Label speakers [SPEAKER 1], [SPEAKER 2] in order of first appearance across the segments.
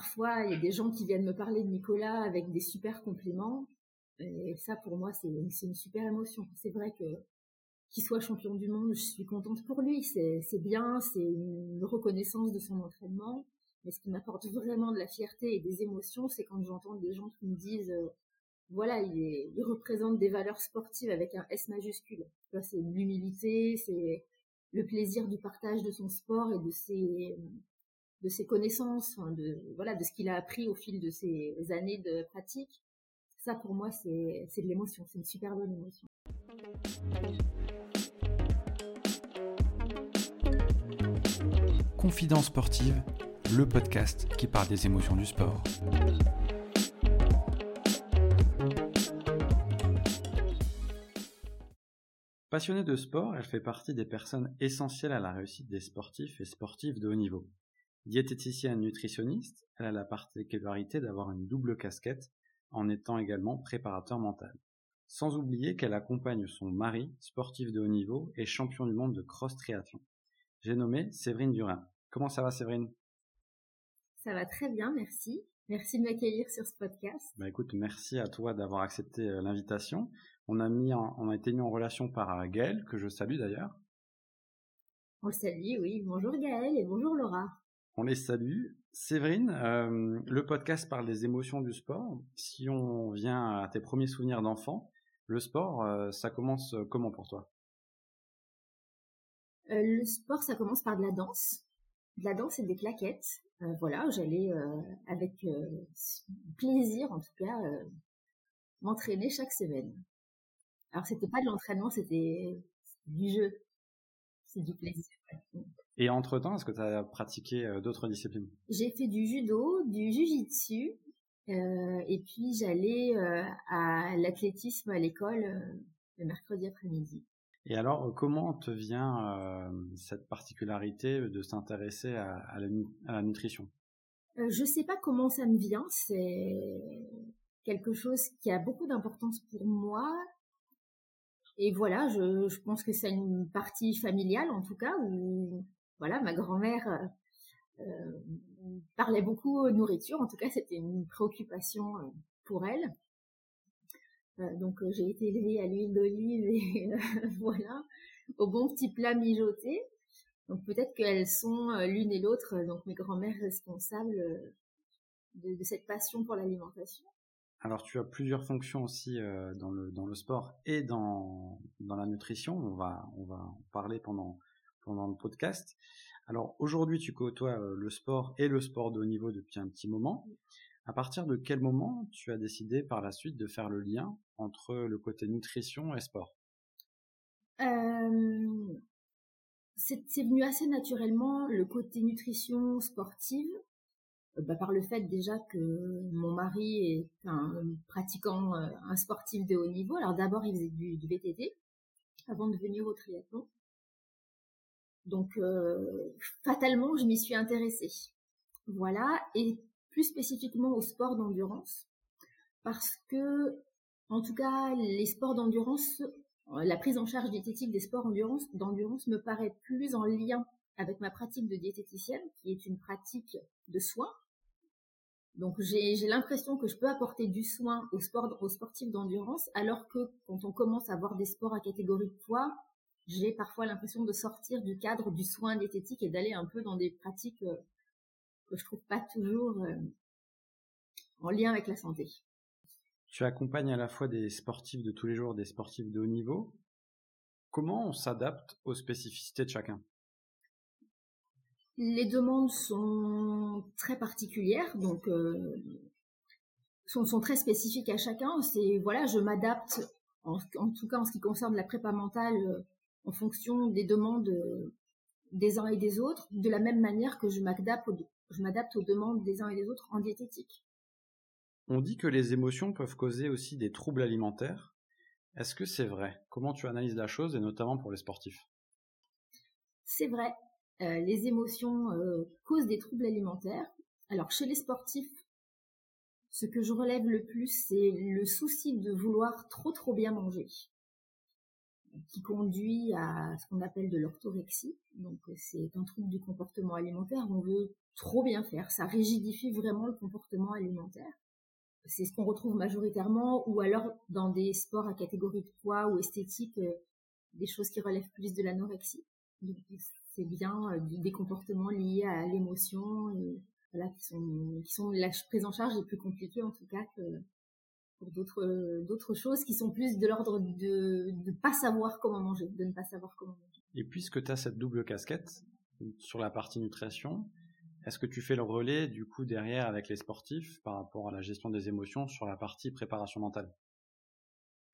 [SPEAKER 1] parfois, il y a des gens qui viennent me parler de Nicolas avec des super compliments. Et ça, pour moi, c'est une super émotion. C'est vrai que qu'il soit champion du monde, je suis contente pour lui. C'est bien, c'est une reconnaissance de son entraînement. Mais ce qui m'apporte vraiment de la fierté et des émotions, c'est quand j'entends des gens qui me disent, euh, voilà, il, il, représente des valeurs sportives avec un S majuscule. C'est l'humilité, c'est le plaisir du partage de son sport et de ses de ses connaissances, de voilà, de ce qu'il a appris au fil de ses années de pratique. Ça, pour moi, c'est c'est de l'émotion. C'est une super bonne émotion.
[SPEAKER 2] Confidence sportive, le podcast qui parle des émotions du sport. Passionnée de sport, elle fait partie des personnes essentielles à la réussite des sportifs et sportives de haut niveau. Diététicienne nutritionniste, elle a la particularité d'avoir une double casquette en étant également préparateur mental. Sans oublier qu'elle accompagne son mari, sportif de haut niveau et champion du monde de cross triathlon. J'ai nommé Séverine Durin. Comment ça va Séverine?
[SPEAKER 1] Ça va très bien, merci. Merci de m'accueillir sur ce podcast.
[SPEAKER 2] Bah écoute, merci à toi d'avoir accepté euh, l'invitation. On a mis on a été mis en relation par euh, Gaël, que je salue d'ailleurs.
[SPEAKER 1] On le salue, oui. Bonjour Gaël et bonjour Laura.
[SPEAKER 2] On les salue. Séverine, euh, le podcast parle des émotions du sport. Si on vient à tes premiers souvenirs d'enfant, le sport, ça commence comment pour toi?
[SPEAKER 1] Le sport, ça commence par de la danse de la danse et des claquettes. Euh, voilà, j'allais euh, avec euh, plaisir, en tout cas, m'entraîner chaque semaine. Alors c'était pas de l'entraînement, c'était du jeu, c'est du plaisir.
[SPEAKER 2] Et entre temps, est-ce que tu as pratiqué d'autres disciplines?
[SPEAKER 1] J'ai fait du judo, du jujitsu, et puis j'allais à l'athlétisme à l'école le mercredi après-midi.
[SPEAKER 2] Et alors, comment te vient euh, cette particularité de s'intéresser à, la, nutrition?
[SPEAKER 1] Euh, Je sais pas comment ça me vient. C'est quelque chose qui a beaucoup d'importance pour moi. Et voilà, je, je pense que c'est une partie familiale en tout cas où voilà, ma grand-mère euh, parlait beaucoup nourriture. En tout cas, c'était une préoccupation euh, pour elle. Euh, donc euh, j'ai été élevée à l'huile d'olive et euh, voilà, au bon petit plat mijoté. Donc peut-être qu'elles sont l'une et l'autre, donc mes grands-mères responsables de, cette passion pour l'alimentation.
[SPEAKER 2] Alors tu as plusieurs fonctions aussi dans le dans le sport et dans dans la nutrition. On va on va en parler pendant pendant le podcast. Alors aujourd'hui tu côtoies le sport et le sport de haut niveau depuis un petit moment. À partir de quel moment tu as décidé par la suite de faire le lien entre le côté nutrition et sport?
[SPEAKER 1] Euh, C'est venu assez naturellement le côté nutrition sportive, euh, bah, par le fait déjà que mon mari est un pratiquant, euh, un sportif de haut niveau. Alors d'abord il faisait du, VTT avant de venir au triathlon. Donc fatalement je m'y suis intéressée. Voilà, et plus spécifiquement au sport d'endurance, parce que, en tout cas, les sports d'endurance, la prise en charge diététique des sports d'endurance me paraît plus en lien avec ma pratique de diététicienne, qui est une pratique de soins. Donc j'ai l'impression que je peux apporter du soin aux, sport, aux sportifs d'endurance, alors que quand on commence à avoir des sports à catégorie de poids, j'ai parfois l'impression de sortir du cadre du soin diététique et d'aller un peu dans des pratiques euh, que je trouve pas toujours euh, en lien avec la santé.
[SPEAKER 2] Tu accompagnes à la fois des sportifs de tous les jours, des sportifs de haut niveau. Comment on s'adapte aux spécificités de chacun?
[SPEAKER 1] Les demandes sont très particulières, donc euh, sont, sont, très spécifiques à chacun. C'est voilà, je m'adapte en, tout cas en ce qui concerne la prépa mentale en fonction des demandes des uns et des autres, de la même manière que je m'adapte je m'adapte aux demandes des uns et des autres en diététique.
[SPEAKER 2] On dit que les émotions peuvent causer aussi des troubles alimentaires. Est-ce que c'est vrai? Comment tu analyses la chose et notamment pour les sportifs?
[SPEAKER 1] C'est vrai. Euh, les émotions euh, causent des troubles alimentaires. Alors chez les sportifs, ce que je relève le plus, c'est le souci de vouloir trop trop bien manger. Qui conduit à ce qu'on appelle de l'orthorexie. Donc c'est un trouble du comportement alimentaire. On veut trop bien faire. Ça rigidifie vraiment le comportement alimentaire. C'est ce qu'on retrouve majoritairement ou alors dans des sports à catégorie de poids ou esthétique, euh, des choses qui relèvent plus de l'anorexie. C'est bien euh, des comportements liés à l'émotion voilà qui sont qui sont la prise en charge est plus compliquée en tout cas pour d'autres d'autres choses qui sont plus de l'ordre de ne pas savoir comment manger, de ne pas savoir comment manger.
[SPEAKER 2] Et puisque tu as cette double casquette sur la partie nutrition, est-ce que tu fais le relais du coup derrière avec les sportifs par rapport à la gestion des émotions sur la partie préparation mentale?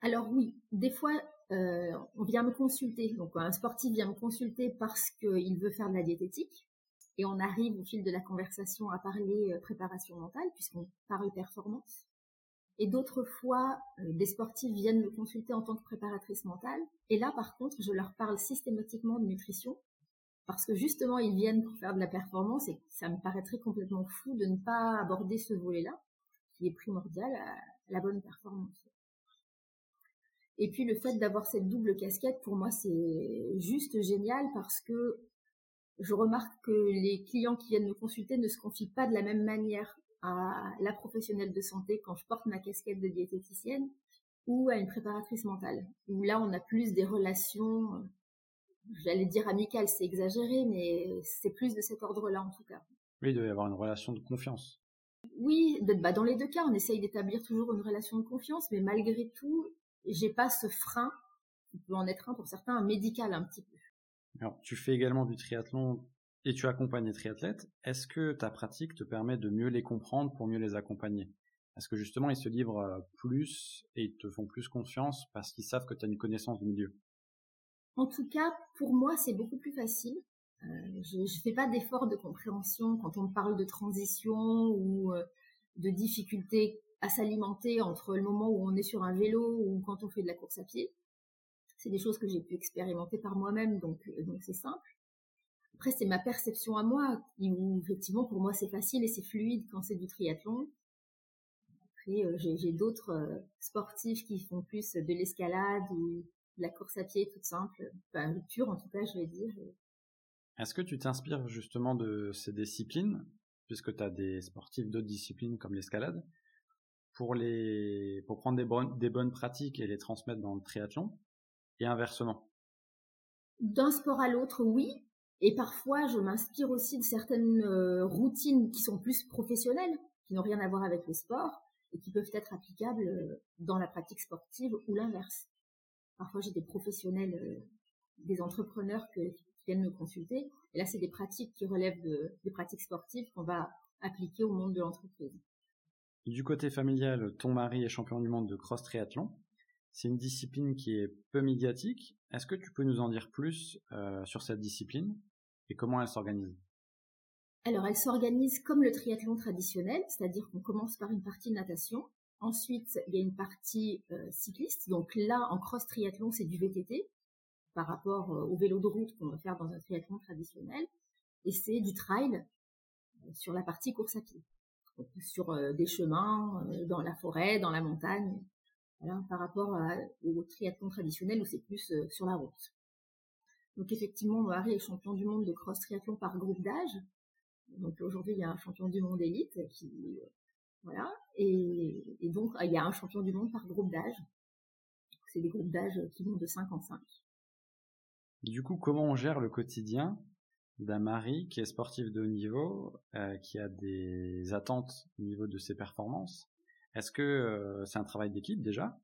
[SPEAKER 1] Alors oui, des fois euh, on vient me consulter. Donc un sportif vient me consulter parce qu'il veut faire de la diététique et on arrive au fil de la conversation à parler euh, préparation mentale puisqu'on parle performance. Et d'autres fois, euh, des sportifs viennent me consulter en tant que préparatrice mentale. Et là, par contre, je leur parle systématiquement de nutrition parce que justement, ils viennent pour faire de la performance et ça me paraîtrait complètement fou de ne pas aborder ce volet-là, qui est primordial à la bonne performance. Et puis le fait d'avoir cette double casquette, pour moi, c'est juste génial parce que je remarque que les clients qui viennent me consulter ne se confient pas de la même manière à la professionnelle de santé quand je porte ma casquette de diététicienne ou à une préparatrice mentale, où là on a plus des relations, j'allais dire amicales, c'est exagéré, mais c'est plus de cet ordre-là en tout cas.
[SPEAKER 2] Oui, il doit y avoir une relation de confiance.
[SPEAKER 1] Oui, bah dans les deux cas, on essaye d'établir toujours une relation de confiance, mais malgré tout, j'ai pas ce frein, qui peut en être un pour certains, médical un petit peu.
[SPEAKER 2] Alors, tu fais également du triathlon et tu accompagnes les triathlètes, est-ce que ta pratique te permet de mieux les comprendre pour mieux les accompagner? Est-ce que justement ils se livrent euh, plus et ils te font plus confiance parce qu'ils savent que tu as une connaissance du milieu?
[SPEAKER 1] En tout cas, pour moi, c'est beaucoup plus facile. Euh, je ne fais pas d'effort de compréhension quand on parle de transition ou euh, de difficultés à s'alimenter entre le moment où on est sur un vélo ou quand on fait de la course à pied. C'est des choses que j'ai pu expérimenter par moi-même, donc donc c'est simple. Après, c'est ma perception à moi, où effectivement, pour moi, c'est facile et c'est fluide quand c'est du triathlon. Après, euh, j'ai d'autres euh, sportifs qui font plus de l'escalade ou de la course à pied toute simple, enfin, pure en tout cas, je vais dire.
[SPEAKER 2] Est-ce que tu t'inspires justement de ces disciplines, puisque tu as des sportifs d'autres disciplines comme l'escalade, pour les pour prendre des bonnes, des bonnes pratiques et les transmettre dans le triathlon, et inversement
[SPEAKER 1] D'un sport à l'autre, oui. Et parfois, je m'inspire aussi de certaines euh, routines qui sont plus professionnelles, qui n'ont rien à voir avec le sport et qui peuvent être applicables euh, dans la pratique sportive ou l'inverse. Parfois, j'ai des professionnels, euh, des entrepreneurs qui viennent me consulter. Et là, c'est des pratiques qui relèvent de, des pratiques sportives qu'on va appliquer au monde de l'entreprise.
[SPEAKER 2] Du côté familial, ton mari est champion du monde de cross triathlon. C'est une discipline qui est peu médiatique. Est-ce que tu peux nous en dire plus euh, sur cette discipline et comment elle s'organise?
[SPEAKER 1] Alors, elle s'organise comme le triathlon traditionnel, c'est-à-dire qu'on commence par une partie natation. Ensuite, il y a une partie euh, cycliste. Donc là, en cross triathlon, c'est du VTT par rapport euh, au vélo de route qu'on va faire dans un triathlon traditionnel. Et c'est du trail sur la partie course à pied. sur des chemins, dans la forêt, dans la montagne par rapport au triathlon traditionnel où c'est plus euh, sur la route. Donc effectivement, mon mari est champion du monde de cross triathlon par groupe d'âge. Donc aujourd'hui, il y a un champion du monde élite qui voilà, et, donc il y a un champion du monde par groupe d'âge. C'est des groupes d'âge qui vont de 5 en 5.
[SPEAKER 2] Du coup, comment on gère le quotidien d'un mari qui est sportif de haut niveau, euh, qui a des attentes au niveau de ses performances? Est-ce que euh, c'est un travail d'équipe déjà?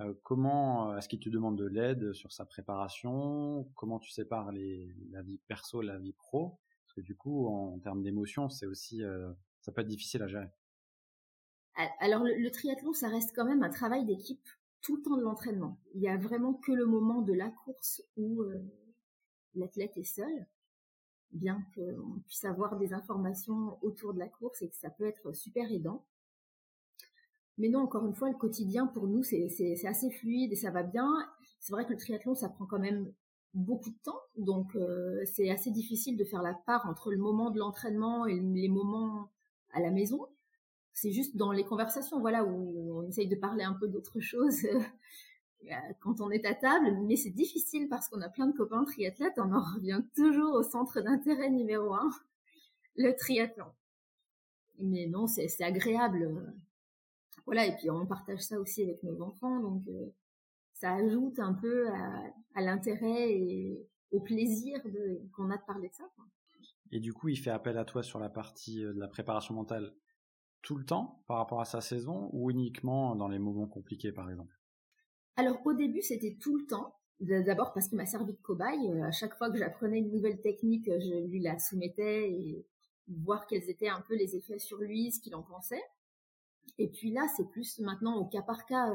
[SPEAKER 2] Euh, Comment est-ce qu'il te demande de l'aide sur sa préparation? Comment tu sépares la vie perso, la vie pro? Parce que du coup, en, termes d'émotion, c'est aussi euh, ça peut être difficile à gérer.
[SPEAKER 1] Alors le, triathlon, ça reste quand même un travail d'équipe tout le temps de l'entraînement. Il y a vraiment que le moment de la course où l'athlète est seul, bien qu'on puisse avoir des informations autour de la course et que ça peut être super aidant. Mais non, encore une fois, le quotidien pour nous, c'est assez fluide et ça va bien. C'est vrai que le triathlon, ça prend quand même beaucoup de temps, donc euh, c'est assez difficile de faire la part entre le moment de l'entraînement et les moments à la maison. C'est juste dans les conversations, voilà, où on essaye de parler un peu d'autre chose quand on est à table, mais c'est difficile parce qu'on a plein de copains triathlètes, on en revient toujours au centre d'intérêt numéro un, le triathlon. Mais non, c'est agréable. Voilà, et puis on partage ça aussi avec nos enfants, donc ça ajoute un peu à, à l'intérêt et au plaisir qu'on a de parler de ça. Quoi.
[SPEAKER 2] Et du coup, il fait appel à toi sur la partie de la préparation mentale tout le temps par rapport à sa saison ou uniquement dans les moments compliqués, par exemple?
[SPEAKER 1] Alors au début, c'était tout le temps. D'abord parce qu'il m'a servi de cobaye. À chaque fois que j'apprenais une nouvelle technique, je lui la soumettais et voir quels étaient un peu les effets sur lui, ce qu'il en pensait. Et puis là, c'est plus maintenant au cas par cas.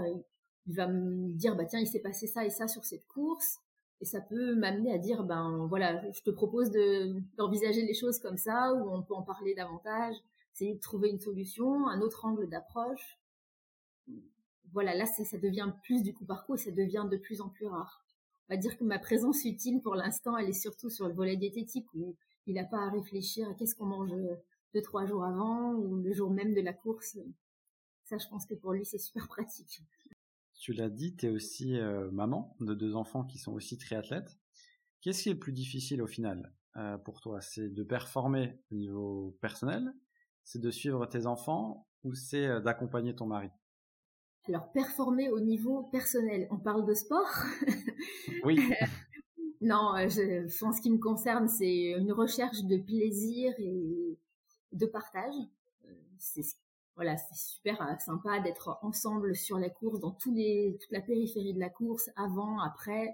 [SPEAKER 1] Il va me dire, bah tiens, il s'est passé ça et ça sur cette course. Et ça peut m'amener à dire, ben voilà, je te propose d'envisager les choses comme ça, ou on peut en parler davantage essayer de trouver une solution, un autre angle d'approche. Voilà, là, ça, devient plus du coup par coup et ça devient de plus en plus rare. On va dire que ma présence utile pour l'instant, elle est surtout sur le volet diététique où il n'a pas à réfléchir à qu'est-ce qu'on mange deux, trois jours avant ou le jour même de la course. Ça, je pense que pour lui, c'est super pratique.
[SPEAKER 2] Tu l'as dit, tu es aussi euh, maman de deux enfants qui sont aussi triathlètes. Qu'est-ce qui est le plus difficile au final euh, pour toi? C'est de performer au niveau personnel? C'est de suivre tes enfants? Ou c'est euh, d'accompagner ton mari?
[SPEAKER 1] Alors, performer au niveau personnel. On parle de sport?
[SPEAKER 2] Oui.
[SPEAKER 1] non, je, en ce qui me concerne, c'est une recherche de plaisir et de partage. C'est voilà, c'est super sympa d'être ensemble sur la course, dans tous les, toute la périphérie de la course, avant, après,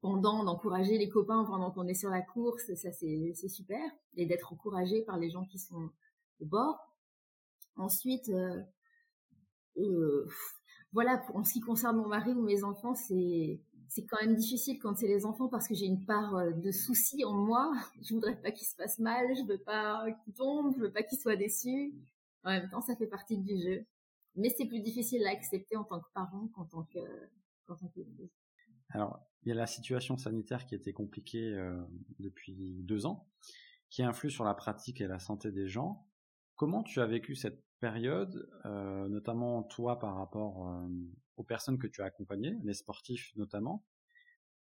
[SPEAKER 1] pendant, d'encourager les copains pendant qu'on est sur la course, ça c'est super, et d'être encouragé par les gens qui sont bord. Ensuite, euh, euh, voilà, en ce qui concerne mon mari ou mes enfants, c'est c'est quand même difficile quand c'est les enfants parce que j'ai une part euh, de soucis en moi. Je voudrais pas qu'ils se fassent mal, je veux pas qu'ils tombent, je veux pas qu'ils soient déçus. En même temps, ça fait partie du jeu. Mais c'est plus difficile à accepter en tant que parent qu'en tant que qu'en tant que
[SPEAKER 2] Alors, il y a la situation sanitaire qui était compliquée depuis deux ans, qui influe sur la pratique et la santé des gens. Comment tu as vécu cette période, euh, notamment toi par rapport euh, aux personnes que tu as accompagnées, les sportifs notamment,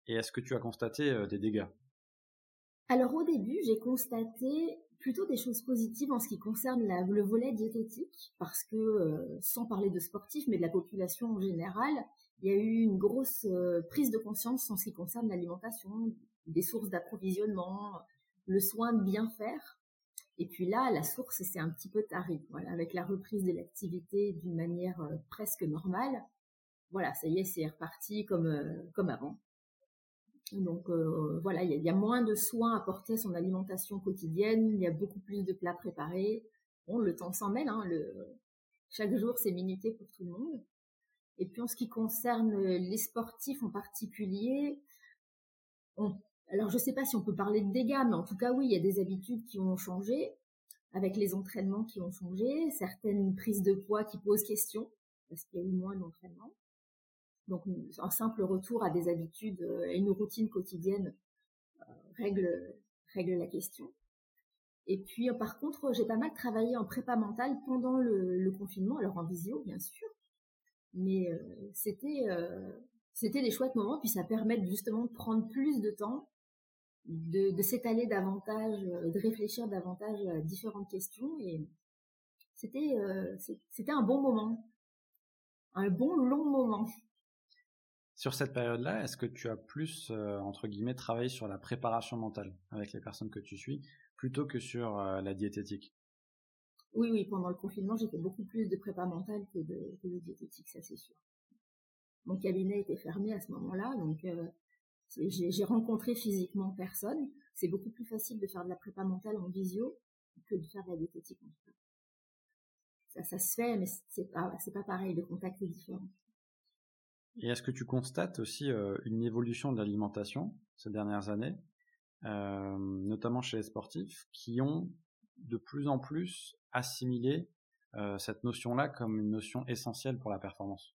[SPEAKER 2] et est-ce que tu as constaté euh, des dégâts?
[SPEAKER 1] Alors au début, j'ai constaté plutôt des choses positives en ce qui concerne le volet diététique, parce que sans parler de sportifs, mais de la population en général, il y a eu une grosse prise de conscience en ce qui concerne l'alimentation, des sources d'approvisionnement, le soin de bien faire. Et puis là, la source, c'est un petit peu taré. Voilà, avec la reprise de l'activité d'une manière euh, presque normale, voilà, ça y est, c'est reparti comme euh, comme avant. Donc euh, voilà, il y, a moins de soins apportés à son alimentation quotidienne, il y a beaucoup plus de plats préparés. Bon, le temps s'en mêle, hein, chaque jour c'est minuté pour tout le monde. Et puis en ce qui concerne les sportifs en particulier, on alors je ne sais pas si on peut parler de dégâts, mais en tout cas oui, il y a des habitudes qui ont changé, avec les entraînements qui ont changé, certaines prises de poids qui posent question, parce qu'il y a eu moins d'entraînement. Donc un simple retour à des habitudes euh, et une routine quotidienne euh, règle, règle la question. Et puis par contre, j'ai pas mal travaillé en prépa mentale pendant le, confinement, alors en visio bien sûr, mais euh, c'était c'était des chouettes moments, puis ça permet justement de prendre plus de temps de, s'étaler davantage, euh, de réfléchir davantage à différentes questions et c'était euh, c'était un bon moment, un bon long moment.
[SPEAKER 2] Sur cette période-là, est-ce que tu as plus euh, entre guillemets travaillé sur la préparation mentale avec les personnes que tu suis plutôt que sur la diététique?
[SPEAKER 1] Oui, oui, pendant le confinement, j'ai fait beaucoup plus de prépa mentale que de, diététique, ça c'est sûr. Mon cabinet était fermé à ce moment-là, donc j'ai rencontré physiquement personne. C'est beaucoup plus facile de faire de la prépa mentale en visio que de faire de la diététique en tout cas. Ça, ça se fait, mais c'est pas, c'est pas pareil. Le contact est différent.
[SPEAKER 2] Et est-ce que tu constates aussi euh, une évolution de l'alimentation ces dernières années, euh, notamment chez les sportifs, qui ont de plus en plus assimilé euh, cette notion-là comme une notion essentielle pour la performance?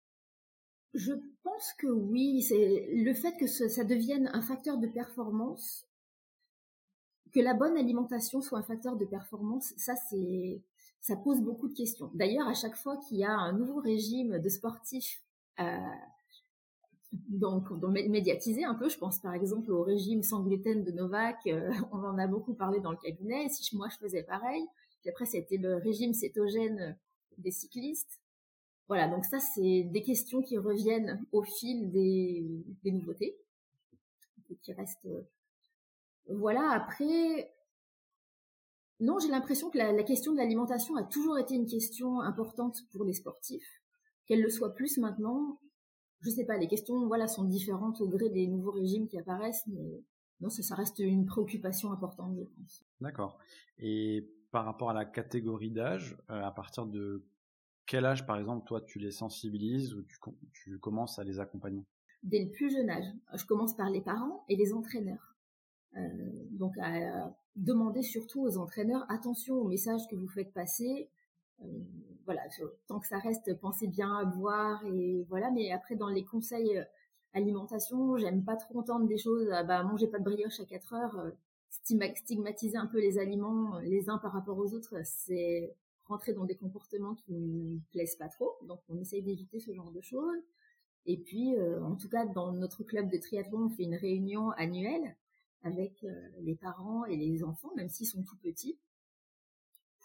[SPEAKER 1] Je pense que oui, c'est le fait que ça devienne un facteur de performance, que la bonne alimentation soit un facteur de performance, ça c'est ça pose beaucoup de questions. D'ailleurs, à chaque fois qu'il y a un nouveau régime de sportifs donc, donc médiatiser un peu. Je pense par exemple au régime sans gluten de Novak. on en a beaucoup parlé dans le cabinet. Si moi je faisais pareil. Puis après, c'était le régime cétogène des cyclistes. Voilà, donc ça, c'est des questions qui reviennent au fil des, nouveautés, qui restent. Voilà, après, non, j'ai l'impression que la, question de l'alimentation a toujours été une question importante pour les sportifs. Qu'elle le soit plus maintenant, je sais pas, les questions voilà sont différentes au gré des nouveaux régimes qui apparaissent, mais non, ça, ça reste une préoccupation importante, je pense.
[SPEAKER 2] D'accord. Et par rapport à la catégorie d'âge, euh, à partir de quel âge, par exemple, toi, tu les sensibilises ou tu, tu commences à les accompagner?
[SPEAKER 1] Dès le plus jeune âge. Je commence par les parents et les entraîneurs. Euh, donc à demander surtout aux entraîneurs attention aux messages que vous faites passer. Euh, voilà, tant que ça reste, pensez bien à boire et voilà. Mais après dans les conseils euh, alimentation, j'aime pas trop entendre des choses. Ah bah mangez pas de brioche à 4 heures. stigmatiser un peu les aliments les uns par rapport aux autres, c'est rentrer dans des comportements qui ne plaisent pas trop. Donc on essaye d'éviter ce genre de choses. Et puis, en tout cas, dans notre club de triathlon, on fait une réunion annuelle avec euh, les parents et les enfants, même s'ils sont tout petits,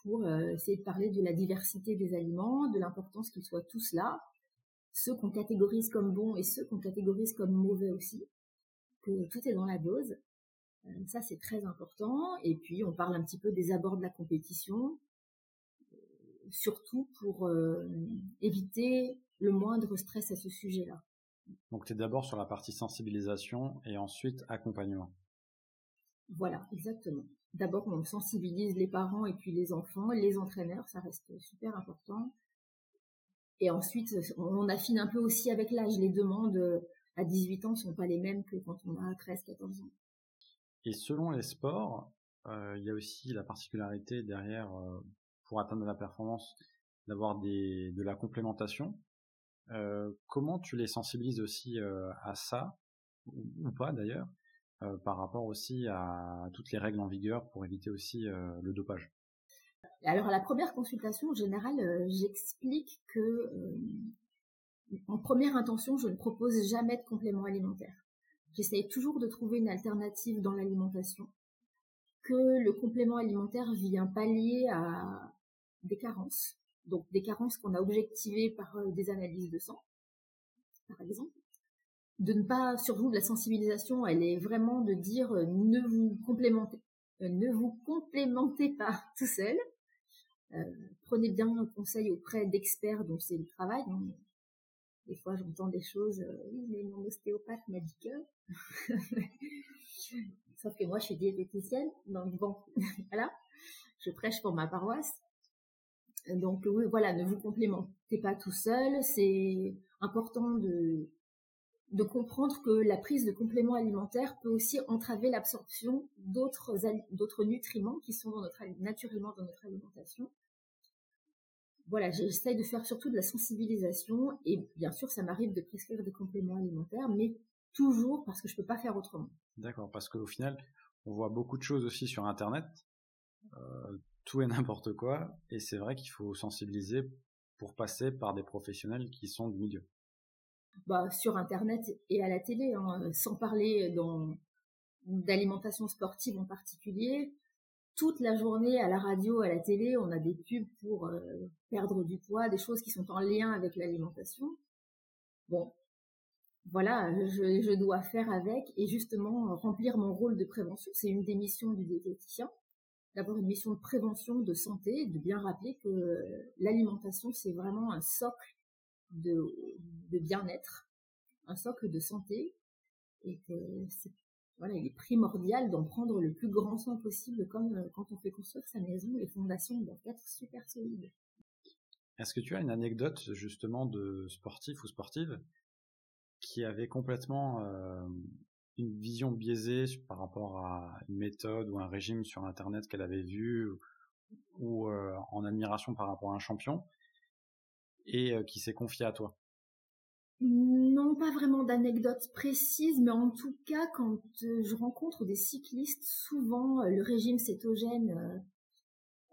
[SPEAKER 1] pour euh, essayer de parler de la diversité des aliments, de l'importance qu'ils soient tous là, ceux qu'on catégorise comme bons et ceux qu'on catégorise comme mauvais aussi, que tout est dans la dose. Euh, ça, c'est très important. Et puis, on parle un petit peu des abords de la compétition, surtout pour éviter le moindre stress à ce sujet-là.
[SPEAKER 2] Donc, tu es d'abord sur la partie sensibilisation et ensuite accompagnement.
[SPEAKER 1] Voilà, exactement. D'abord, on sensibilise les parents et puis les enfants, les entraîneurs, ça reste super important. Et ensuite, on affine un peu aussi avec l'âge. Les demandes à 18 ans sont pas les mêmes que quand on a 13, 14 ans.
[SPEAKER 2] Et selon les sports, euh, il y a aussi la particularité derrière, euh, pour atteindre la performance, d'avoir de la complémentation. Euh, comment tu les sensibilises aussi à ça, ou pas d'ailleurs? Euh, par rapport aussi à toutes les règles en vigueur pour éviter aussi euh, le dopage
[SPEAKER 1] Alors à la première consultation, en général, euh, j'explique que en première intention, je ne propose jamais de complément alimentaire. J'essaye toujours de trouver une alternative dans l'alimentation, que le complément alimentaire vient pallier à des carences, donc des carences qu'on a objectivées par des analyses de sang, par exemple, de ne pas, surtout de la sensibilisation, elle est vraiment de dire euh, ne vous complémentez, euh, ne vous complémentez pas tout seul. Euh, prenez bien conseil auprès d'experts dont c'est le travail. Des fois, j'entends des choses, oui, mais mon ostéopathe m'a dit que. Sauf que moi, je suis diététicienne, donc bon, voilà, je prêche pour ma paroisse. Donc oui, voilà, ne vous complémentez pas tout seul. C'est important de de comprendre que la prise de compléments alimentaires peut aussi entraver l'absorption d'autres d'autres nutriments qui sont naturellement dans notre alimentation. Voilà, j'essaie de faire surtout de la sensibilisation et bien sûr ça m'arrive de prescrire des compléments alimentaires, mais toujours parce que je peux pas faire autrement.
[SPEAKER 2] D'accord, parce qu'au final, on voit beaucoup de choses aussi sur Internet, euh, tout et n'importe quoi, et c'est vrai qu'il faut sensibiliser pour passer par des professionnels qui sont du milieu
[SPEAKER 1] bah, sur Internet et à la télé, hein, sans parler d'alimentation sportive en particulier. Toute la journée à la radio, à la télé, on a des pubs pour euh, perdre du poids, des choses qui sont en lien avec l'alimentation. Bon, voilà, je, je, dois faire avec et justement remplir mon rôle de prévention. C'est une des missions du diététicien, d'avoir une mission de prévention, de santé, de bien rappeler que l'alimentation, c'est vraiment un socle de, bien-être, un socle de santé, et que c'est, voilà, il est primordial d'en prendre le plus grand soin possible, comme euh, quand on fait construire sa maison, les fondations doivent être super solides.
[SPEAKER 2] Est-ce que tu as une anecdote justement de sportif ou sportive qui avait complètement euh, une vision biaisée par rapport à une méthode ou un régime sur Internet qu'elle avait vu ou euh, en admiration par rapport à un champion? Et euh, qui s'est confié à toi
[SPEAKER 1] Non, pas vraiment d'anecdotes précises, mais en tout cas, quand euh, je rencontre des cyclistes, souvent euh, le régime cétogène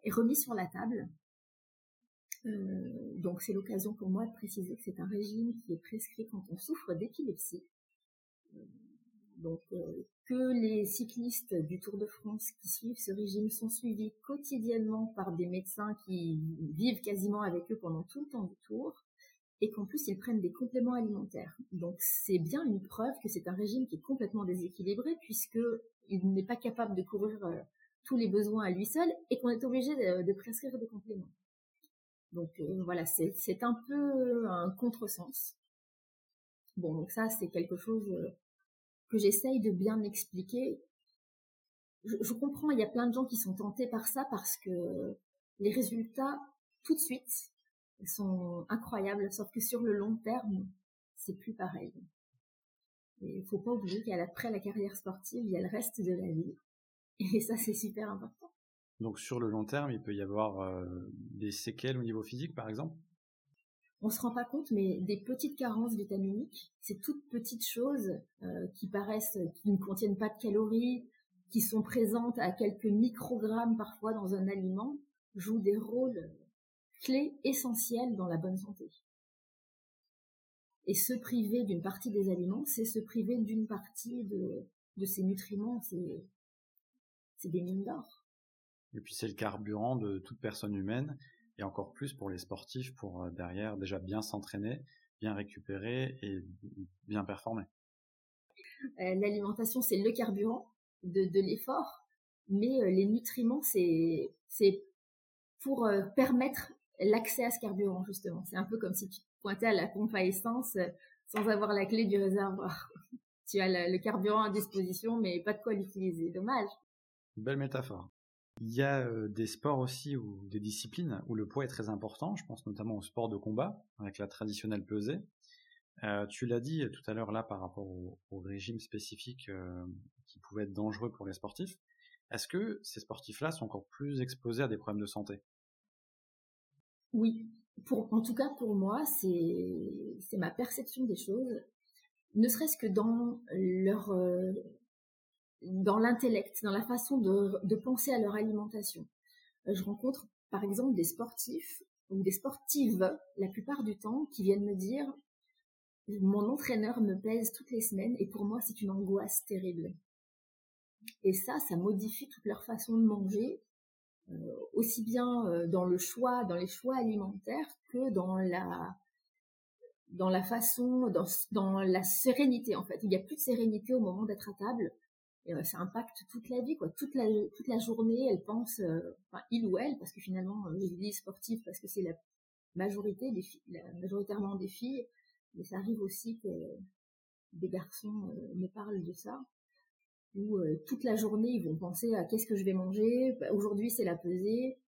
[SPEAKER 1] est remis sur la table. donc c'est l'occasion pour moi de préciser que c'est un régime qui est prescrit quand on souffre d'épilepsie. Donc que les cyclistes du Tour de France qui suivent ce régime sont suivis quotidiennement par des médecins qui vivent quasiment avec eux pendant tout le temps du Tour et qu'en plus ils prennent des compléments alimentaires. Donc c'est bien une preuve que c'est un régime qui est complètement déséquilibré puisque il n'est pas capable de couvrir euh, tous les besoins à lui seul et qu'on est obligé de, prescrire des compléments. Donc euh, voilà, c'est un peu un contresens. Bon, donc ça c'est quelque chose euh, que j'essaye de bien expliquer. Je, comprends, il y a plein de gens qui sont tentés par ça parce que les résultats, tout de suite, sont incroyables, sauf que sur le long terme, c'est plus pareil. Il faut pas oublier qu'après la carrière sportive, il y a le reste de la vie. Et ça, c'est super important.
[SPEAKER 2] Donc sur le long terme, il peut y avoir euh, des séquelles au niveau physique, par exemple?
[SPEAKER 1] On se rend pas compte, mais des petites carences vitaminiques, ces toutes petites choses euh, qui paraissent, qui ne contiennent pas de calories, qui sont présentes à quelques microgrammes parfois dans un aliment, jouent des rôles clés essentielles dans la bonne santé. Et se priver d'une partie des aliments, c'est se priver d'une partie de, de ces nutriments, c'est, c'est des mines d'or.
[SPEAKER 2] Et puis c'est le carburant de toute personne humaine, et encore plus pour les sportifs, pour euh, derrière déjà bien s'entraîner, bien récupérer et bien performer.
[SPEAKER 1] Euh, l'alimentation, c'est le carburant de, de l'effort, mais euh, les nutriments, c'est, pour permettre l'accès à ce carburant, justement. C'est un peu comme si tu pointais à la pompe à essence sans avoir la clé du réservoir. tu as le, carburant à disposition, mais pas de quoi l'utiliser. Dommage.
[SPEAKER 2] Belle métaphore. Il y a euh, des sports aussi ou des disciplines où le poids est très important. Je pense notamment au sport de combat avec la traditionnelle pesée. Euh, tu l'as dit tout à l'heure là par rapport au, régime spécifique qui pouvait être dangereux pour les sportifs. Est-ce que ces sportifs-là sont encore plus exposés à des problèmes de santé?
[SPEAKER 1] Oui, en tout cas pour moi, c'est ma perception des choses, ne serait-ce que dans leur euh, dans l'intellect, dans la façon de, de penser à leur alimentation. Je rencontre par exemple des sportifs ou des sportives la plupart du temps qui viennent me dire mon entraîneur me pèse toutes les semaines et pour moi c'est une angoisse terrible. Et ça, ça modifie toute leur façon de manger euh, aussi bien euh, dans le choix, dans les choix alimentaires que dans la dans la façon, dans, dans la sérénité en fait. Il n'y a plus de sérénité au moment d'être à table. Et ça impacte toute la vie, quoi. Toute la, toute la journée, elle pense, euh, enfin, il ou elle, parce que finalement, je dis sportif parce que c'est la majorité des filles, majoritairement des filles, mais ça arrive aussi que des garçons me parlent de ça où euh, toute la journée ils vont penser à qu'est-ce que je vais manger, bah, aujourd'hui c'est la pesée.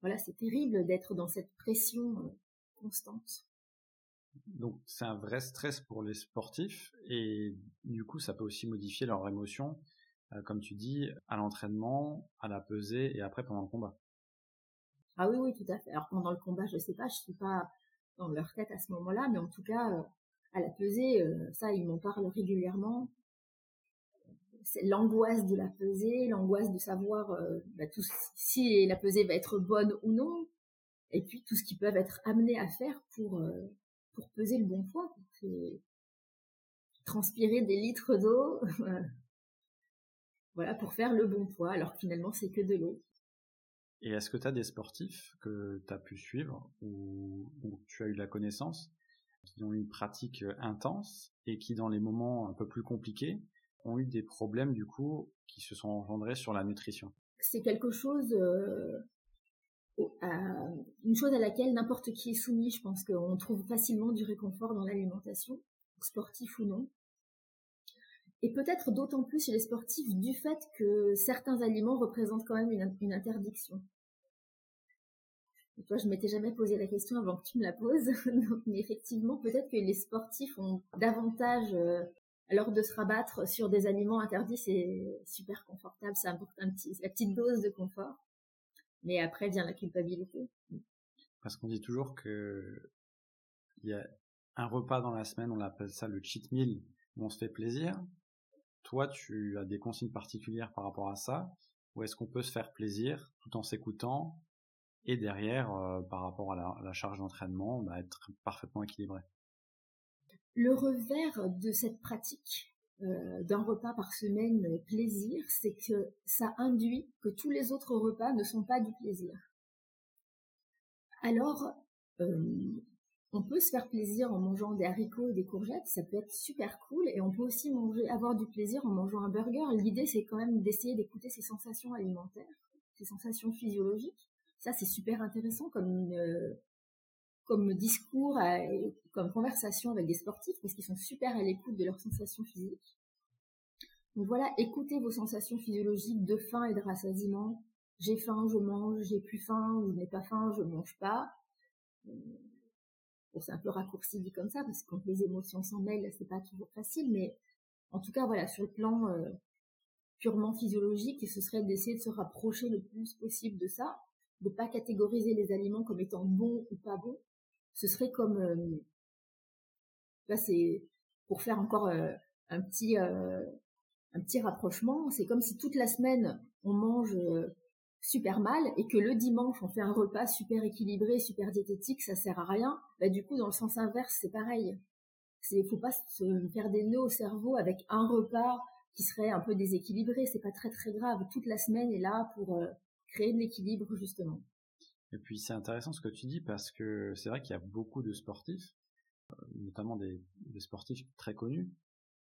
[SPEAKER 1] Voilà, c'est terrible d'être dans cette pression euh, constante.
[SPEAKER 2] Donc c'est un vrai stress pour les sportifs et du coup ça peut aussi modifier leurs émotions, euh, comme tu dis, à l'entraînement, à la pesée et après pendant le combat.
[SPEAKER 1] Ah oui, oui, tout à fait. Alors pendant le combat, je sais pas, je suis pas dans leur tête à ce moment-là, mais en tout cas, à la pesée, ça, ils m'en parlent régulièrement c'est l'angoisse de la pesée, l'angoisse de savoir euh, bah, si la pesée va être bonne ou non, et puis tout ce qu'ils peuvent être amenés à faire pour euh, pour peser le bon poids, transpirer des litres d'eau, voilà pour faire le bon poids, alors que finalement c'est que de l'eau.
[SPEAKER 2] Et est-ce que tu as des sportifs que tu as pu suivre ou, ou tu as eu la connaissance qui ont une pratique intense et qui dans les moments un peu plus compliqués ont eu des problèmes du coup qui se sont engendrés sur la nutrition?
[SPEAKER 1] C'est quelque chose, euh, une chose à laquelle n'importe qui est soumis. Je pense qu'on trouve facilement du réconfort dans l'alimentation, sportif ou non. Et peut-être d'autant plus chez les sportifs du fait que certains aliments représentent quand même une, interdiction. Toi, je m'étais jamais posé la question avant que tu me la poses, mais effectivement, peut-être que les sportifs ont davantage euh, alors de se rabattre sur des aliments interdits, c'est super confortable, ça apporte un petit, la petite dose de confort. Mais après vient la culpabilité.
[SPEAKER 2] Parce qu'on dit toujours que il y a un repas dans la semaine, on appelle ça le cheat meal, où on se fait plaisir. Toi, tu as des consignes particulières par rapport à ça Ou est-ce qu'on peut se faire plaisir tout en s'écoutant et derrière, par rapport à la, charge d'entraînement, bah, être parfaitement équilibré?
[SPEAKER 1] Le revers de cette pratique d'un repas par semaine plaisir, c'est que ça induit que tous les autres repas ne sont pas du plaisir. Alors, on peut se faire plaisir en mangeant des haricots et des courgettes, ça peut être super cool, et on peut aussi manger, avoir du plaisir en mangeant un burger. L'idée, c'est quand même d'essayer d'écouter ses sensations alimentaires, ses sensations physiologiques. Ça, c'est super intéressant comme comme discours, comme conversation avec des sportifs, parce qu'ils sont super à l'écoute de leurs sensations physiques. Donc voilà, écoutez vos sensations physiologiques de faim et de rassasiement. J'ai faim, je mange, j'ai plus faim, je n'ai pas faim, je mange pas c'est un peu raccourci dit comme ça, parce que quand les émotions s'en mêlent, c'est pas toujours facile, mais en tout cas, voilà, sur le plan euh, purement physiologique, ce serait d'essayer de se rapprocher le plus possible de ça, de pas catégoriser les aliments comme étant bons ou pas bons. Ce serait comme, euh, là, c'est pour faire encore euh, un petit un petit rapprochement, c'est comme si toute la semaine on mange super mal et que le dimanche on fait un repas super équilibré, super diététique, ça sert à rien. Bah du coup dans le sens inverse c'est pareil. C'est faut pas se faire des nœuds au cerveau avec un repas qui serait un peu déséquilibré, c'est pas très très grave. Toute la semaine est là pour euh, créer de l'équilibre justement.
[SPEAKER 2] Et puis c'est intéressant ce que tu dis parce que c'est vrai qu'il y a beaucoup de sportifs, euh, notamment des sportifs très connus,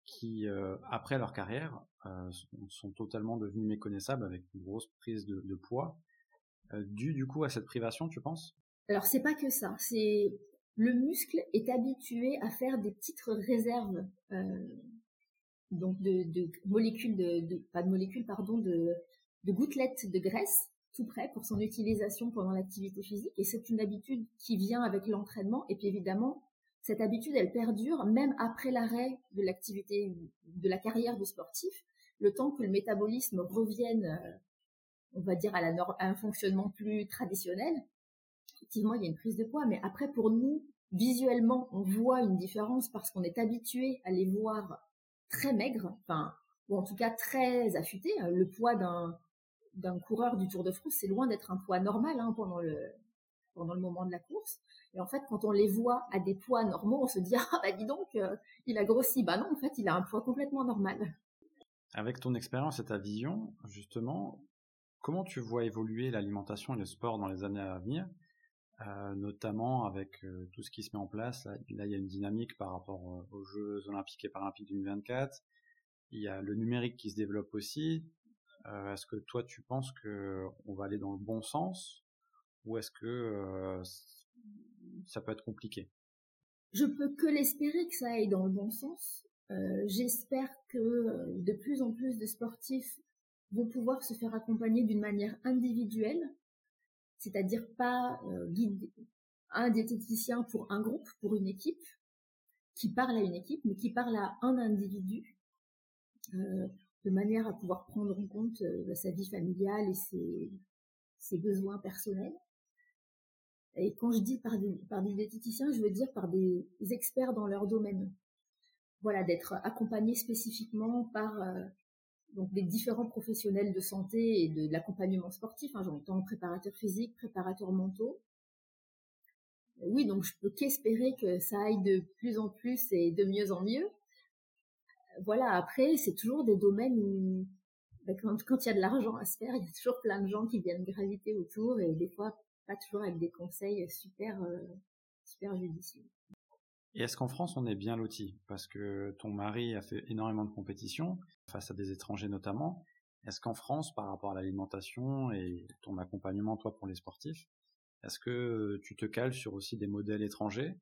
[SPEAKER 2] qui, euh, après leur carrière, euh, sont, totalement devenus méconnaissables avec une grosse prise de, poids, euh, dû du coup à cette privation, tu penses?
[SPEAKER 1] Alors c'est pas que ça, c'est le muscle est habitué à faire des petites réserves donc de, molécules de, pas de molécules pardon de, de gouttelettes de graisse tout prêt pour son utilisation pendant l'activité physique et c'est une habitude qui vient avec l'entraînement et puis évidemment cette habitude, elle perdure même après l'arrêt de l'activité, de la carrière du sportif, le temps que le métabolisme revienne, euh, on va dire, à, la à un fonctionnement plus traditionnel. Effectivement, il y a une prise de poids, mais après, pour nous, visuellement, on voit une différence parce qu'on est habitué à les voir très maigres, enfin, ou en tout cas très affûtés. Le poids d'un d'un coureur du Tour de France, c'est loin d'être un poids normal hein, pendant le pendant le moment de la course. Et en fait, quand on les voit à des poids normaux, on se dit ah bah dis donc, euh, il a grossi. Bah non, en fait, il a un poids complètement normal.
[SPEAKER 2] Avec ton expérience et ta vision, justement, comment tu vois évoluer l'alimentation et le sport dans les années à venir, euh, notamment avec euh, tout ce qui se met en place? Là, il y a une dynamique par rapport aux Jeux Olympiques et Paralympiques 2024. Il y a le numérique qui se développe aussi. Est-ce que toi, tu penses que on va aller dans le bon sens ou est-ce que ça peut être compliqué?
[SPEAKER 1] Je peux que l'espérer que ça aille dans le bon sens. Euh, j'espère que euh, de plus en plus de sportifs vont pouvoir se faire accompagner d'une manière individuelle, c'est-à-dire pas euh, un diététicien pour un groupe, pour une équipe, qui parle à une équipe, mais qui parle à un individu, de manière à pouvoir prendre en compte sa vie familiale et ses besoins personnels. Et quand je dis par des, par des diététiciens, je veux dire par des experts dans leur domaine. Voilà, d'être accompagné spécifiquement par euh, donc des différents professionnels de santé et de, l'accompagnement sportif. Hein, J'entends préparateurs physiques, préparateurs mentaux. Oui, donc je peux qu'espérer que ça aille de plus en plus et de mieux en mieux. Voilà, après, c'est toujours des domaines où quand, quand il y a de l'argent à se faire, il y a toujours plein de gens qui viennent graviter autour et des fois pas toujours avec des conseils super, euh, super judicieux.
[SPEAKER 2] Et est-ce qu'en France, on est bien loti? Parce que ton mari a fait énormément de compétitions, face à des étrangers notamment. Est-ce qu'en France, par rapport à l'alimentation et ton accompagnement, toi, pour les sportifs, est-ce que tu te cales sur aussi des modèles étrangers?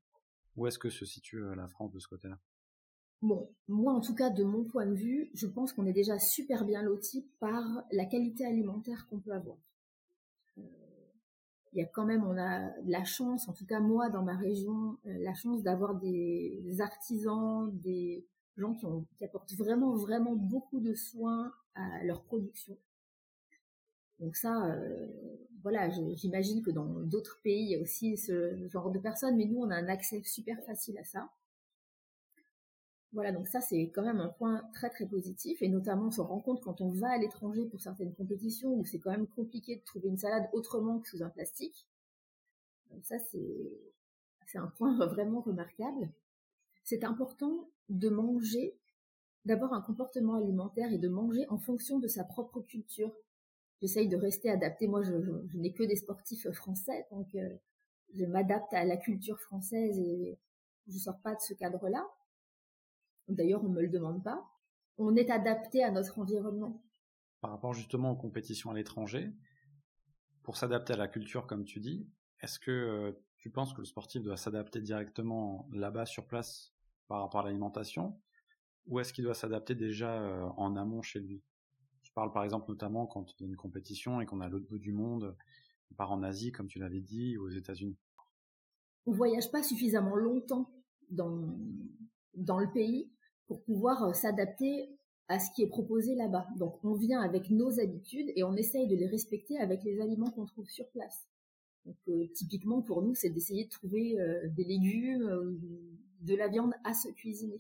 [SPEAKER 2] Où est-ce que se situe euh, la France de ce côté-là?
[SPEAKER 1] Bon, moi en tout cas, de mon point de vue, je pense qu'on est déjà super bien loti par la qualité alimentaire qu'on peut avoir il y a quand même, on a la chance, en tout cas moi dans ma région, euh, la chance d'avoir des artisans, des gens qui apportent vraiment, vraiment beaucoup de soins à leur production. Donc ça, euh, voilà, j'imagine que dans d'autres pays, il y a aussi ce genre de personnes, mais nous, on a un accès super facile à ça. Voilà, donc ça c'est quand même un point très très positif et notamment on se rend compte quand on va à l'étranger pour certaines compétitions où c'est quand même compliqué de trouver une salade autrement que sous un plastique. Ça c'est un point vraiment remarquable. C'est important de manger d'abord un comportement alimentaire et de manger en fonction de sa propre culture. J'essaye de rester adapté. Moi, je, n'ai que des sportifs français, donc euh, je m'adapte à la culture française et je sors pas de ce cadre-là. D'ailleurs, on me le demande pas. On est adapté à notre environnement.
[SPEAKER 2] Par rapport justement aux compétitions à l'étranger, pour s'adapter à la culture, comme tu dis, est-ce que euh, tu penses que le sportif doit s'adapter directement là-bas sur place par rapport à l'alimentation, ou est-ce qu'il doit s'adapter déjà euh, en amont chez lui? Je parle par exemple notamment quand il y a une compétition et qu'on a l'autre bout du monde, on part en Asie, comme tu l'avais dit, ou aux États-Unis.
[SPEAKER 1] On voyage pas suffisamment longtemps dans dans le pays pour pouvoir euh, s'adapter à ce qui est proposé là-bas. Donc on vient avec nos habitudes et on essaye de les respecter avec les aliments qu'on trouve sur place. Donc euh, typiquement pour nous, c'est d'essayer de trouver euh, des légumes, de la viande à se cuisiner,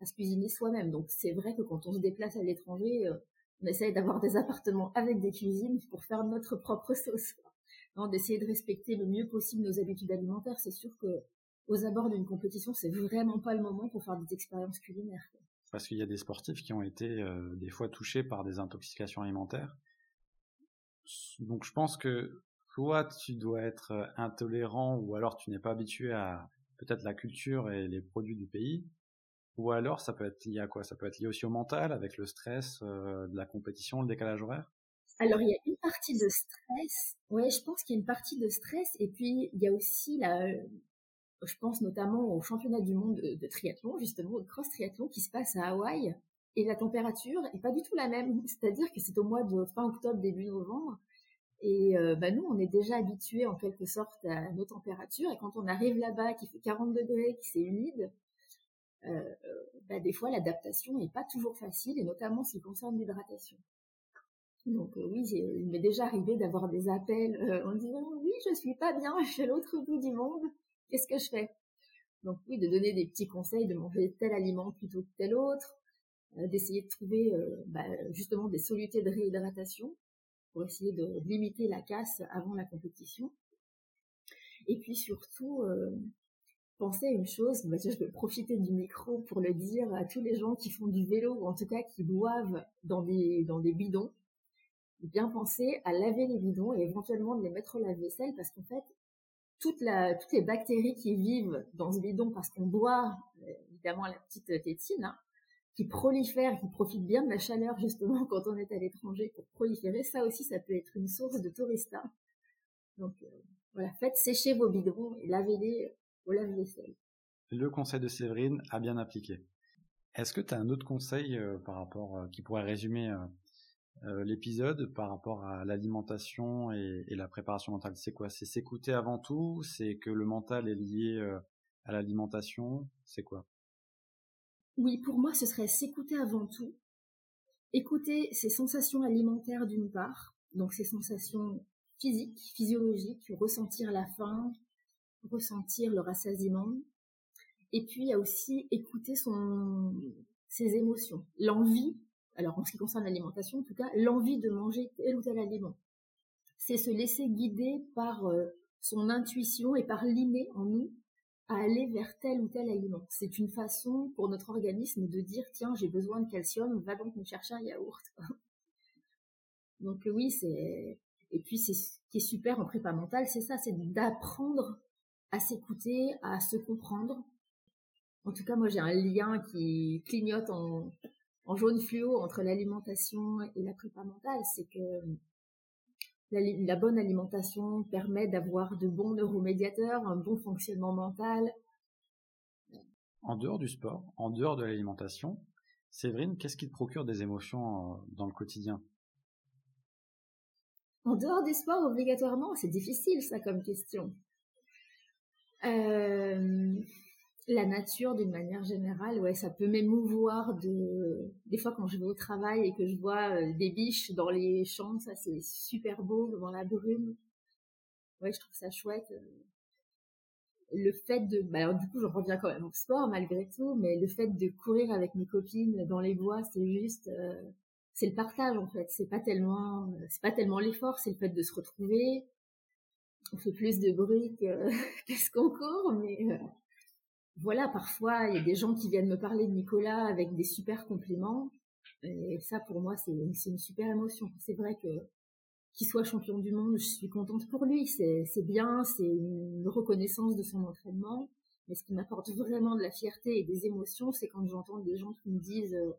[SPEAKER 1] à se cuisiner soi-même. Donc c'est vrai que quand on se déplace à l'étranger, on essaye d'avoir des appartements avec des cuisines pour faire notre propre sauce. D'essayer de respecter le mieux possible nos habitudes alimentaires. C'est sûr que aux abords d'une compétition, c'est vraiment pas le moment pour faire des expériences culinaires.
[SPEAKER 2] Parce qu'il y a des sportifs qui ont été euh, des fois touchés par des intoxications alimentaires. Donc je pense que toi, tu dois être euh, intolérant ou alors tu n'es pas habitué à peut-être la culture et les produits du pays. Ou alors ça peut être lié à quoi? Ça peut être lié aussi au mental, avec le stress euh, de la compétition, le décalage horaire?
[SPEAKER 1] Alors, il y a une partie de stress. Ouais, je pense qu'il y a une partie de stress. Et puis, il y a aussi la, je pense notamment au championnat du monde de, triathlon, justement, au cross triathlon qui se passe à Hawaï. Et la température est pas du tout la même. C'est-à-dire que c'est au mois de fin octobre, début novembre. Et euh, bah nous, on est déjà habitués en quelque sorte à nos températures. Et quand on arrive là-bas, qui fait 40 degrés, qui c'est humide, euh, bah des fois l'adaptation n'est pas toujours facile, et notamment qui concerne l'hydratation. Donc euh, oui, il m'est déjà arrivé d'avoir des appels euh, en disant oui, je suis pas bien, je suis à l'autre bout du monde qu'est-ce que je fais? Donc oui, de donner des petits conseils, de manger tel aliment plutôt que tel autre, euh, d'essayer de trouver euh, bah, justement des solutés de réhydratation pour essayer de limiter la casse avant la compétition. Et puis surtout, euh, penser à une chose, bah, je vais profiter du micro pour le dire à tous les gens qui font du vélo ou en tout cas qui boivent dans des, dans des bidons, bien penser à laver les bidons et éventuellement de les mettre au lave-vaisselle parce qu'en fait, toutes les bactéries qui vivent dans ce bidon parce qu'on boit euh, évidemment la petite tétine, hein, qui prolifèrent, qui profitent bien de la chaleur justement quand on est à l'étranger pour proliférer, ça aussi ça peut être une source de tourista. Donc euh, voilà, faites sécher vos bidons et lavez-les au lave-vaisselle.
[SPEAKER 2] Le conseil de Séverine a bien appliqué. Est-ce que tu as un autre conseil euh, par rapport qui pourrait résumer euh, l'épisode par rapport à l'alimentation et, la préparation mentale. C'est quoi? C'est s'écouter avant tout? C'est que le mental est lié euh, à l'alimentation? C'est quoi?
[SPEAKER 1] Oui, pour moi, ce serait s'écouter avant tout. Écouter ses sensations alimentaires d'une part, donc ses sensations physiques, physiologiques, ressentir la faim, ressentir le rassasiement. Et puis, il y a aussi écouter son, ses émotions, l'envie alors en ce qui concerne l'alimentation, en tout cas, l'envie de manger tel ou tel aliment. C'est se laisser guider par euh, son intuition et par l'inné en nous à aller vers tel ou tel aliment. C'est une façon pour notre organisme de dire tiens j'ai besoin de calcium, va donc me chercher un yaourt. donc oui c'est et puis c'est ce qui est super en prépa mentale, c'est ça, c'est d'apprendre à s'écouter, à se comprendre. En tout cas moi j'ai un lien qui clignote en, en jaune fluo entre l'alimentation et la prépa mentale, c'est que la, bonne alimentation permet d'avoir de bons neuromédiateurs, un bon fonctionnement mental.
[SPEAKER 2] En dehors du sport, en dehors de l'alimentation, Séverine, qu'est-ce qui te procure des émotions euh, dans le quotidien?
[SPEAKER 1] En dehors du sport, obligatoirement, c'est difficile ça comme question. Euh, la nature d'une manière générale, ouais, ça peut m'émouvoir de des fois quand je vais au travail et que je vois euh, des biches dans les champs, ça c'est super beau dans la brume. Ouais, je trouve ça chouette. le fait de, bah du coup, j'en reviens quand même au sport malgré tout, mais le fait de courir avec mes copines dans les bois, c'est juste, euh, c'est le partage en fait. C'est pas tellement, c'est pas tellement l'effort, c'est le fait de se retrouver. On fait plus de bruit que qu'est-ce qu'on court, mais euh, voilà, parfois il y a des gens qui viennent me parler de Nicolas avec des super compliments. Et ça, pour moi, c'est une super émotion. C'est vrai que qu'il soit champion du monde, je suis contente pour lui. C'est bien, c'est une reconnaissance de son entraînement. Mais ce qui m'apporte vraiment de la fierté et des émotions, c'est quand j'entends des gens qui me disent, euh,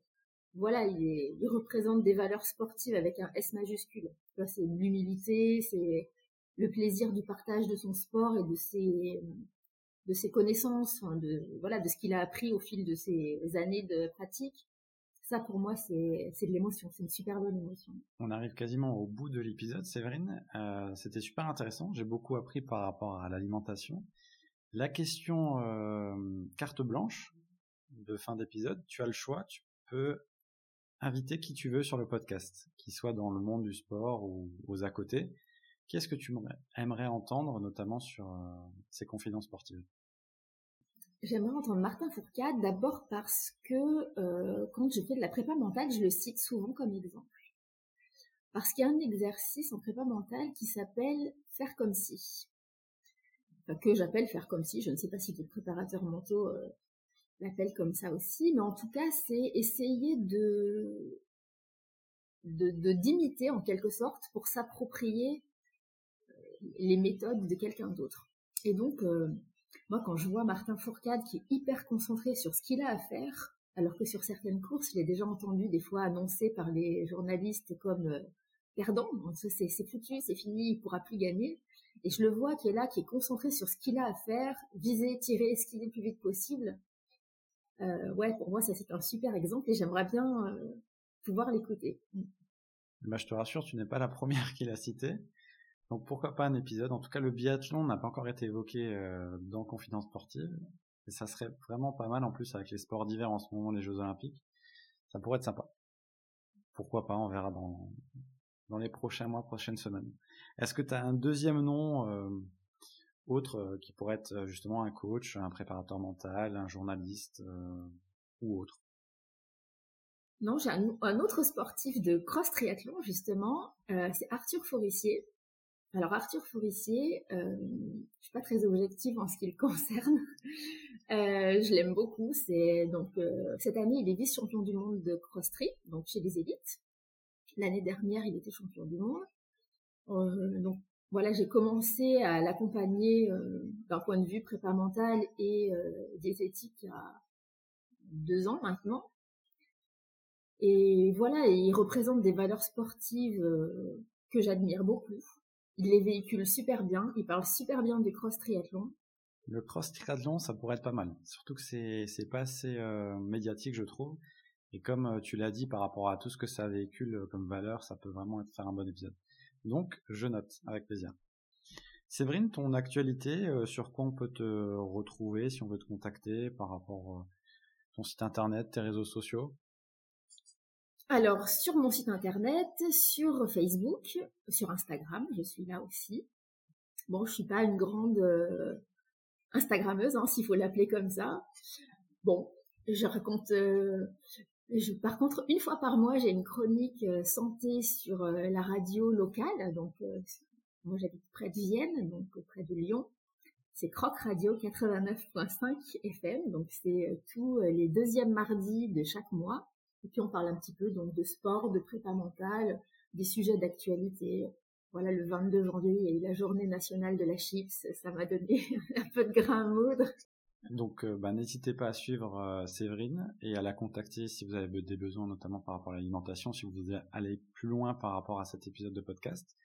[SPEAKER 1] voilà, il, il, représente des valeurs sportives avec un S majuscule. C'est l'humilité, c'est le plaisir du partage de son sport et de ses de ses connaissances, de voilà, de ce qu'il a appris au fil de ses années de pratique ça pour moi c'est de l'émotion, c'est une super bonne émotion.
[SPEAKER 2] On arrive quasiment au bout de l'épisode, Séverine. Euh, C'était super intéressant, j'ai beaucoup appris par rapport à l'alimentation. La question euh, carte blanche de fin d'épisode, tu as le choix, tu peux inviter qui tu veux sur le podcast, qui soit dans le monde du sport ou aux à côté. Qu'est-ce que tu aimerais entendre, notamment sur euh, ces confidences sportives?
[SPEAKER 1] J'aimerais entendre Martin Fourcade d'abord parce que euh, quand je fais de la prépa mentale, je le cite souvent comme exemple. Parce qu'il y a un exercice en prépa mentale qui s'appelle faire comme si. Que j'appelle faire comme si. Je ne sais pas si les préparateurs mentaux euh, l'appellent comme ça aussi, mais en tout cas, c'est essayer de d'imiter en quelque sorte pour s'approprier les méthodes de quelqu'un d'autre. Et donc, euh, moi, quand je vois Martin Fourcade qui est hyper concentré sur ce qu'il a à faire, alors que sur certaines courses, je l'ai déjà entendu des fois annoncé par les journalistes comme euh, perdant, c'est foutu, c'est fini, il pourra plus gagner. Et je le vois qui est là, qui est concentré sur ce qu'il a à faire, viser, tirer, est le plus vite possible. Euh, ouais, pour moi, ça c'est un super exemple et j'aimerais bien euh, pouvoir l'écouter.
[SPEAKER 2] Bah, je te rassure, tu n'es pas la première qui l'a cité. Donc pourquoi pas un épisode? En tout cas, le biathlon n'a pas encore été évoqué euh, dans Confidence Sportive. Et ça serait vraiment pas mal en plus avec les sports d'hiver en ce moment, les Jeux Olympiques. Ça pourrait être sympa. Pourquoi pas, on verra dans, dans les prochains mois, prochaines semaines. Est-ce que tu as un deuxième nom euh, autre euh, qui pourrait être justement un coach, un préparateur mental, un journaliste ou autre?
[SPEAKER 1] Non, j'ai un, autre sportif de cross triathlon justement, c'est Arthur Forissier alors Arthur Fourissier, euh, je suis pas très objective en ce qui le concerne. Euh, je l'aime beaucoup. C'est donc euh, cette année il est vice-champion du monde de cross-tri, donc chez les élites. L'année dernière il était champion du monde. Euh, donc voilà, j'ai commencé à l'accompagner euh, d'un point de vue prépa mental et diététique à deux ans maintenant. Et voilà, il représente des valeurs sportives que j'admire beaucoup. Il les véhicule super bien, il parle super bien du cross triathlon.
[SPEAKER 2] Le cross triathlon, ça pourrait être pas mal. Surtout que c'est c'est pas assez euh, médiatique, je trouve. Et comme euh, tu l'as dit par rapport à tout ce que ça véhicule euh, comme valeur, ça peut vraiment être faire un bon épisode. Donc, je note avec plaisir. Séverine, ton actualité, sur quoi on peut te retrouver si on veut te contacter par rapport à ton site internet, tes réseaux sociaux?
[SPEAKER 1] Alors, sur mon site internet, sur Facebook, sur Instagram, je suis là aussi. Bon, je suis pas une grande euh, Instagrammeuse, hein, s'il faut l'appeler comme ça. Bon, je raconte. Euh, je, par contre, une fois par mois, j'ai une chronique euh, santé sur la radio locale. Donc, moi, j'habite près de Vienne, donc près de Lyon. C'est Croc Radio 89.5 FM. Donc, c'est tous les deuxièmes mardis de chaque mois. Et puis on parle un petit peu donc de sport, de prépa mentale, des sujets d'actualité. Voilà, le 22 janvier, il y a eu la journée nationale de la chips. Ça m'a donné un peu de grain à moudre.
[SPEAKER 2] Donc, euh, bah, n'hésitez pas à suivre euh, Séverine et à la contacter si vous avez des besoins, notamment par rapport à l'alimentation, si vous voulez aller plus loin par rapport à cet épisode de podcast.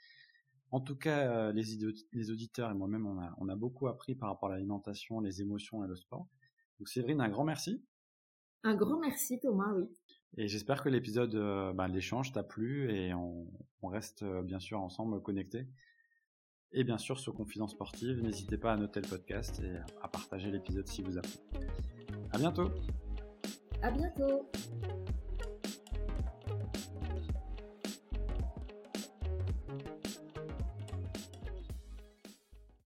[SPEAKER 2] En tout cas, euh, les, les, auditeurs et moi-même, on a, on a beaucoup appris par rapport à l'alimentation, les émotions et le sport. Donc, Séverine, un grand merci.
[SPEAKER 1] Un grand merci, Thomas, oui.
[SPEAKER 2] Et j'espère que l'épisode, bah, l'échange t'a plu et on, reste euh, bien sûr ensemble connectés. Et bien sûr sur Confidence Sportive, n'hésitez pas à noter le podcast et à partager l'épisode si vous a plu. À.
[SPEAKER 1] À bientôt.